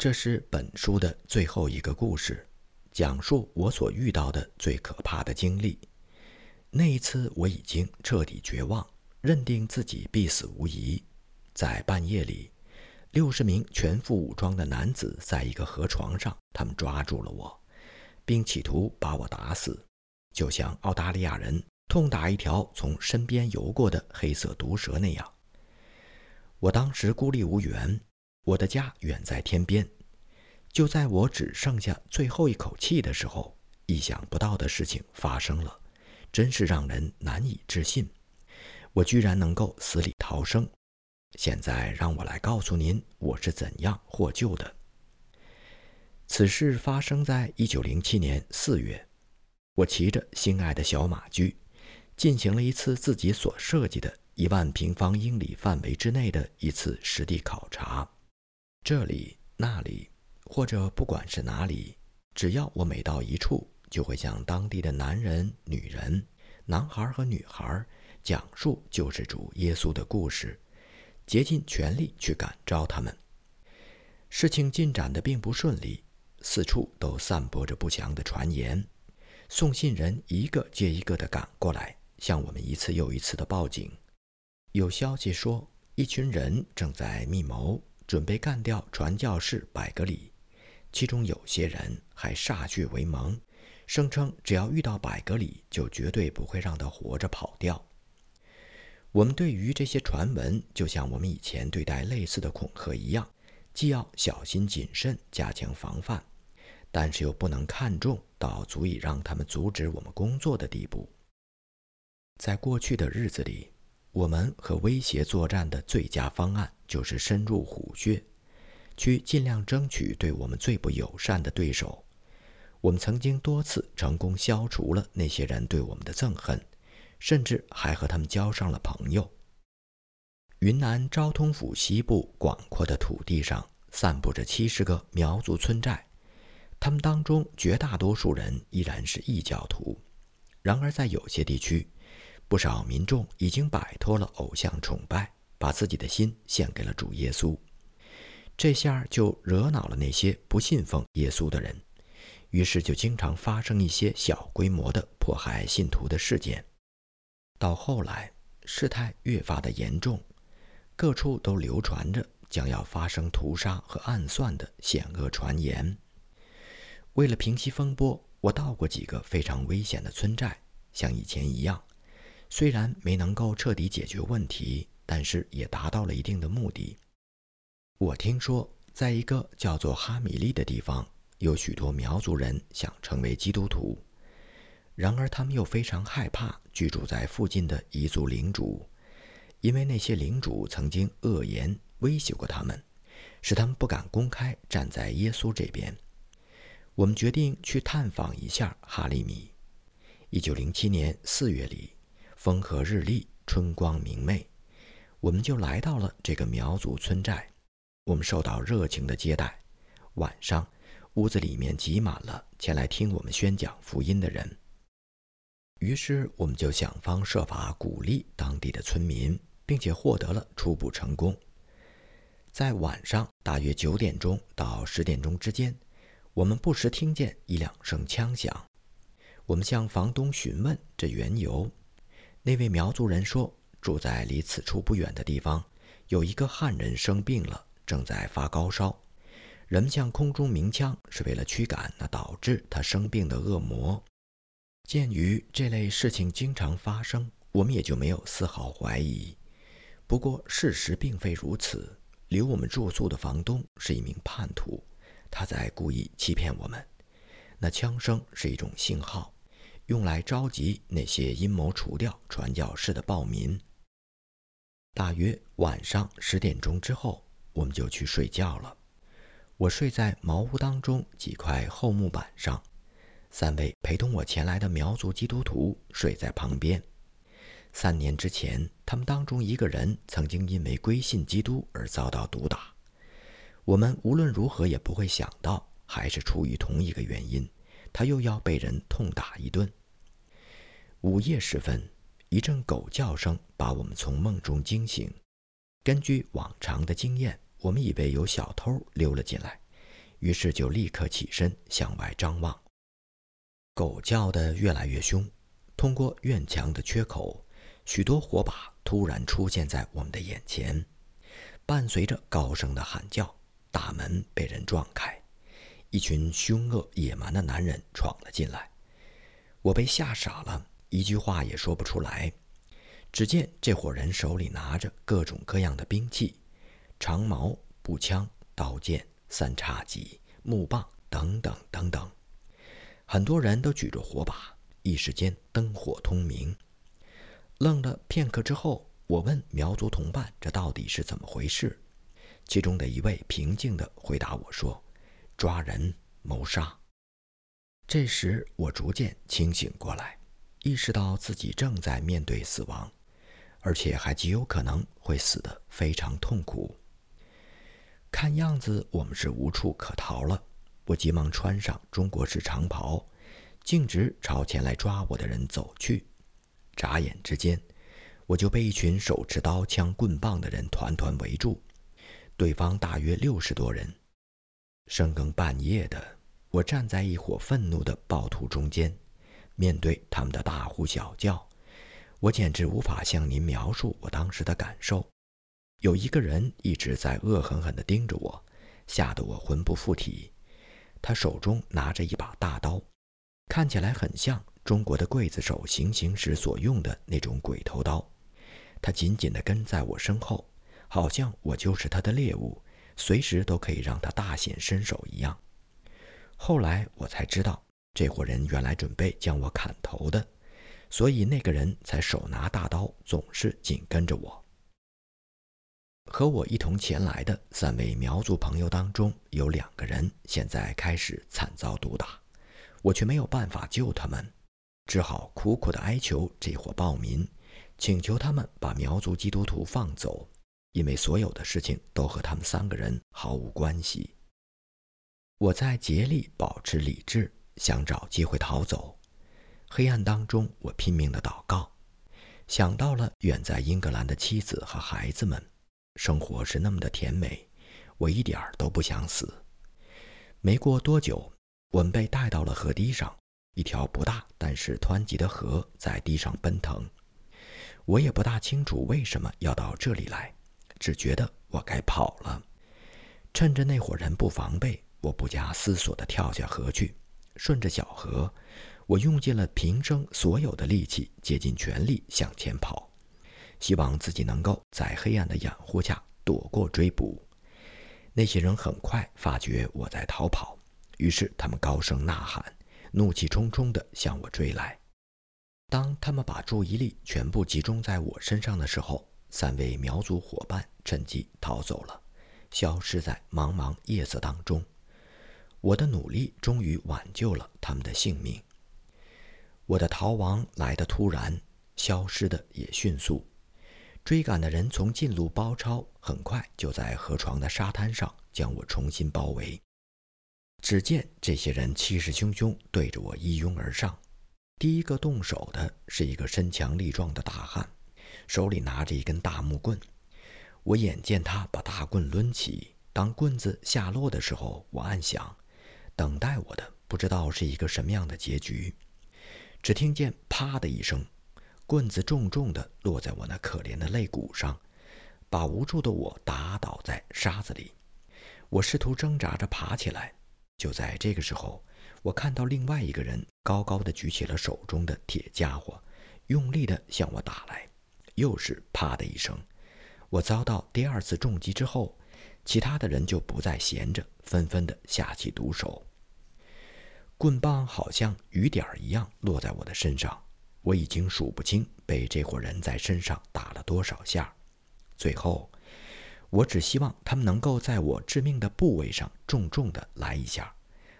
这是本书的最后一个故事，讲述我所遇到的最可怕的经历。那一次，我已经彻底绝望，认定自己必死无疑。在半夜里，六十名全副武装的男子在一个河床上，他们抓住了我，并企图把我打死，就像澳大利亚人痛打一条从身边游过的黑色毒蛇那样。我当时孤立无援，我的家远在天边。就在我只剩下最后一口气的时候，意想不到的事情发生了，真是让人难以置信。我居然能够死里逃生。现在让我来告诉您，我是怎样获救的。此事发生在一九零七年四月，我骑着心爱的小马驹，进行了一次自己所设计的。一万平方英里范围之内的一次实地考察，这里、那里，或者不管是哪里，只要我每到一处，就会向当地的男人、女人、男孩和女孩讲述救世主耶稣的故事，竭尽全力去感召他们。事情进展的并不顺利，四处都散播着不祥的传言，送信人一个接一个的赶过来，向我们一次又一次的报警。有消息说，一群人正在密谋，准备干掉传教士百格里。其中有些人还歃血为盟，声称只要遇到百格里，就绝对不会让他活着跑掉。我们对于这些传闻，就像我们以前对待类似的恐吓一样，既要小心谨慎，加强防范，但是又不能看重到足以让他们阻止我们工作的地步。在过去的日子里。我们和威胁作战的最佳方案就是深入虎穴，去尽量争取对我们最不友善的对手。我们曾经多次成功消除了那些人对我们的憎恨，甚至还和他们交上了朋友。云南昭通府西部广阔的土地上散布着七十个苗族村寨，他们当中绝大多数人依然是异教徒。然而，在有些地区，不少民众已经摆脱了偶像崇拜，把自己的心献给了主耶稣。这下就惹恼了那些不信奉耶稣的人，于是就经常发生一些小规模的迫害信徒的事件。到后来，事态越发的严重，各处都流传着将要发生屠杀和暗算的险恶传言。为了平息风波，我到过几个非常危险的村寨，像以前一样。虽然没能够彻底解决问题，但是也达到了一定的目的。我听说，在一个叫做哈米利的地方，有许多苗族人想成为基督徒，然而他们又非常害怕居住在附近的彝族领主，因为那些领主曾经恶言威胁过他们，使他们不敢公开站在耶稣这边。我们决定去探访一下哈利米。一九零七年四月里。风和日丽，春光明媚，我们就来到了这个苗族村寨。我们受到热情的接待。晚上，屋子里面挤满了前来听我们宣讲福音的人。于是，我们就想方设法鼓励当地的村民，并且获得了初步成功。在晚上大约九点钟到十点钟之间，我们不时听见一两声枪响。我们向房东询问这缘由。那位苗族人说：“住在离此处不远的地方，有一个汉人生病了，正在发高烧。人们向空中鸣枪，是为了驱赶那导致他生病的恶魔。鉴于这类事情经常发生，我们也就没有丝毫怀疑。不过，事实并非如此。留我们住宿的房东是一名叛徒，他在故意欺骗我们。那枪声是一种信号。”用来召集那些阴谋除掉传教士的暴民。大约晚上十点钟之后，我们就去睡觉了。我睡在茅屋当中几块厚木板上，三位陪同我前来的苗族基督徒睡在旁边。三年之前，他们当中一个人曾经因为归信基督而遭到毒打。我们无论如何也不会想到，还是出于同一个原因，他又要被人痛打一顿。午夜时分，一阵狗叫声把我们从梦中惊醒。根据往常的经验，我们以为有小偷溜了进来，于是就立刻起身向外张望。狗叫得越来越凶，通过院墙的缺口，许多火把突然出现在我们的眼前，伴随着高声的喊叫，大门被人撞开，一群凶恶野蛮的男人闯了进来。我被吓傻了，一句话也说不出来。只见这伙人手里拿着各种各样的兵器，长矛、步枪、刀剑、三叉戟、木棒等等等等。很多人都举着火把，一时间灯火通明。愣了片刻之后，我问苗族同伴：“这到底是怎么回事？”其中的一位平静地回答我说：“抓人，谋杀。”这时，我逐渐清醒过来，意识到自己正在面对死亡。而且还极有可能会死得非常痛苦。看样子我们是无处可逃了，我急忙穿上中国式长袍，径直朝前来抓我的人走去。眨眼之间，我就被一群手持刀枪棍棒的人团团围住，对方大约六十多人。深更半夜的，我站在一伙愤怒的暴徒中间，面对他们的大呼小叫。我简直无法向您描述我当时的感受。有一个人一直在恶狠狠地盯着我，吓得我魂不附体。他手中拿着一把大刀，看起来很像中国的刽子手行刑时所用的那种鬼头刀。他紧紧地跟在我身后，好像我就是他的猎物，随时都可以让他大显身手一样。后来我才知道，这伙人原来准备将我砍头的。所以那个人才手拿大刀，总是紧跟着我。和我一同前来的三位苗族朋友当中，有两个人现在开始惨遭毒打，我却没有办法救他们，只好苦苦地哀求这伙暴民，请求他们把苗族基督徒放走，因为所有的事情都和他们三个人毫无关系。我在竭力保持理智，想找机会逃走。黑暗当中，我拼命的祷告，想到了远在英格兰的妻子和孩子们，生活是那么的甜美，我一点儿都不想死。没过多久，我们被带到了河堤上，一条不大但是湍急的河在地上奔腾。我也不大清楚为什么要到这里来，只觉得我该跑了。趁着那伙人不防备，我不加思索地跳下河去，顺着小河。我用尽了平生所有的力气，竭尽全力向前跑，希望自己能够在黑暗的掩护下躲过追捕。那些人很快发觉我在逃跑，于是他们高声呐喊，怒气冲冲地向我追来。当他们把注意力全部集中在我身上的时候，三位苗族伙伴趁机逃走了，消失在茫茫夜色当中。我的努力终于挽救了他们的性命。我的逃亡来得突然，消失的也迅速。追赶的人从近路包抄，很快就在河床的沙滩上将我重新包围。只见这些人气势汹汹，对着我一拥而上。第一个动手的是一个身强力壮的大汉，手里拿着一根大木棍。我眼见他把大棍抡起，当棍子下落的时候，我暗想：等待我的不知道是一个什么样的结局。只听见“啪”的一声，棍子重重地落在我那可怜的肋骨上，把无助的我打倒在沙子里。我试图挣扎着爬起来，就在这个时候，我看到另外一个人高高的举起了手中的铁家伙，用力地向我打来。又是“啪”的一声，我遭到第二次重击之后，其他的人就不再闲着，纷纷地下起毒手。棍棒好像雨点儿一样落在我的身上，我已经数不清被这伙人在身上打了多少下。最后，我只希望他们能够在我致命的部位上重重的来一下，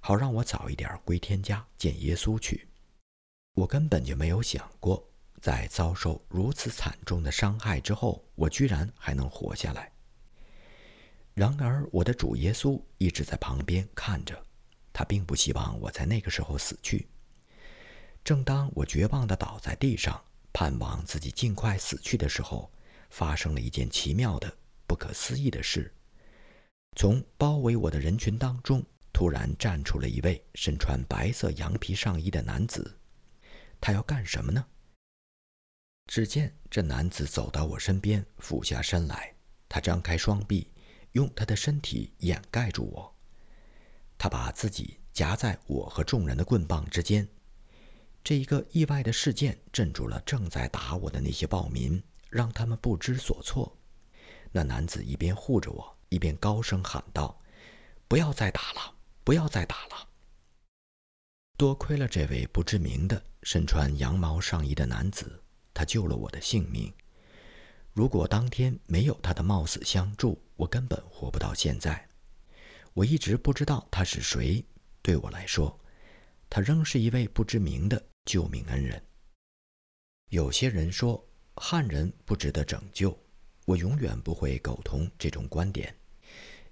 好让我早一点归天家见耶稣去。我根本就没有想过，在遭受如此惨重的伤害之后，我居然还能活下来。然而，我的主耶稣一直在旁边看着。他并不希望我在那个时候死去。正当我绝望地倒在地上，盼望自己尽快死去的时候，发生了一件奇妙的、不可思议的事。从包围我的人群当中，突然站出了一位身穿白色羊皮上衣的男子。他要干什么呢？只见这男子走到我身边，俯下身来，他张开双臂，用他的身体掩盖住我。他把自己夹在我和众人的棍棒之间。这一个意外的事件镇住了正在打我的那些暴民，让他们不知所措。那男子一边护着我，一边高声喊道：“不要再打了，不要再打了！”多亏了这位不知名的身穿羊毛上衣的男子，他救了我的性命。如果当天没有他的冒死相助，我根本活不到现在。我一直不知道他是谁，对我来说，他仍是一位不知名的。救命恩人。有些人说汉人不值得拯救，我永远不会苟同这种观点，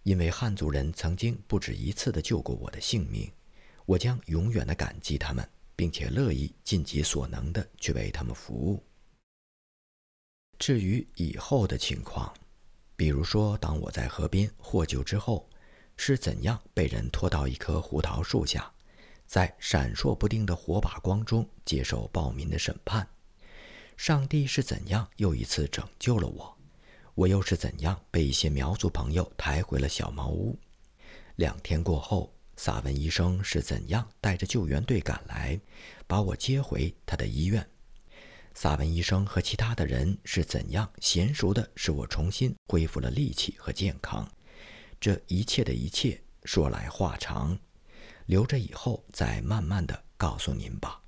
因为汉族人曾经不止一次的救过我的性命，我将永远的感激他们，并且乐意尽己所能的去为他们服务。至于以后的情况，比如说当我在河边获救之后，是怎样被人拖到一棵胡桃树下。在闪烁不定的火把光中接受暴民的审判，上帝是怎样又一次拯救了我？我又是怎样被一些苗族朋友抬回了小茅屋？两天过后，萨文医生是怎样带着救援队赶来，把我接回他的医院？萨文医生和其他的人是怎样娴熟的使我重新恢复了力气和健康？这一切的一切，说来话长。留着以后再慢慢的告诉您吧。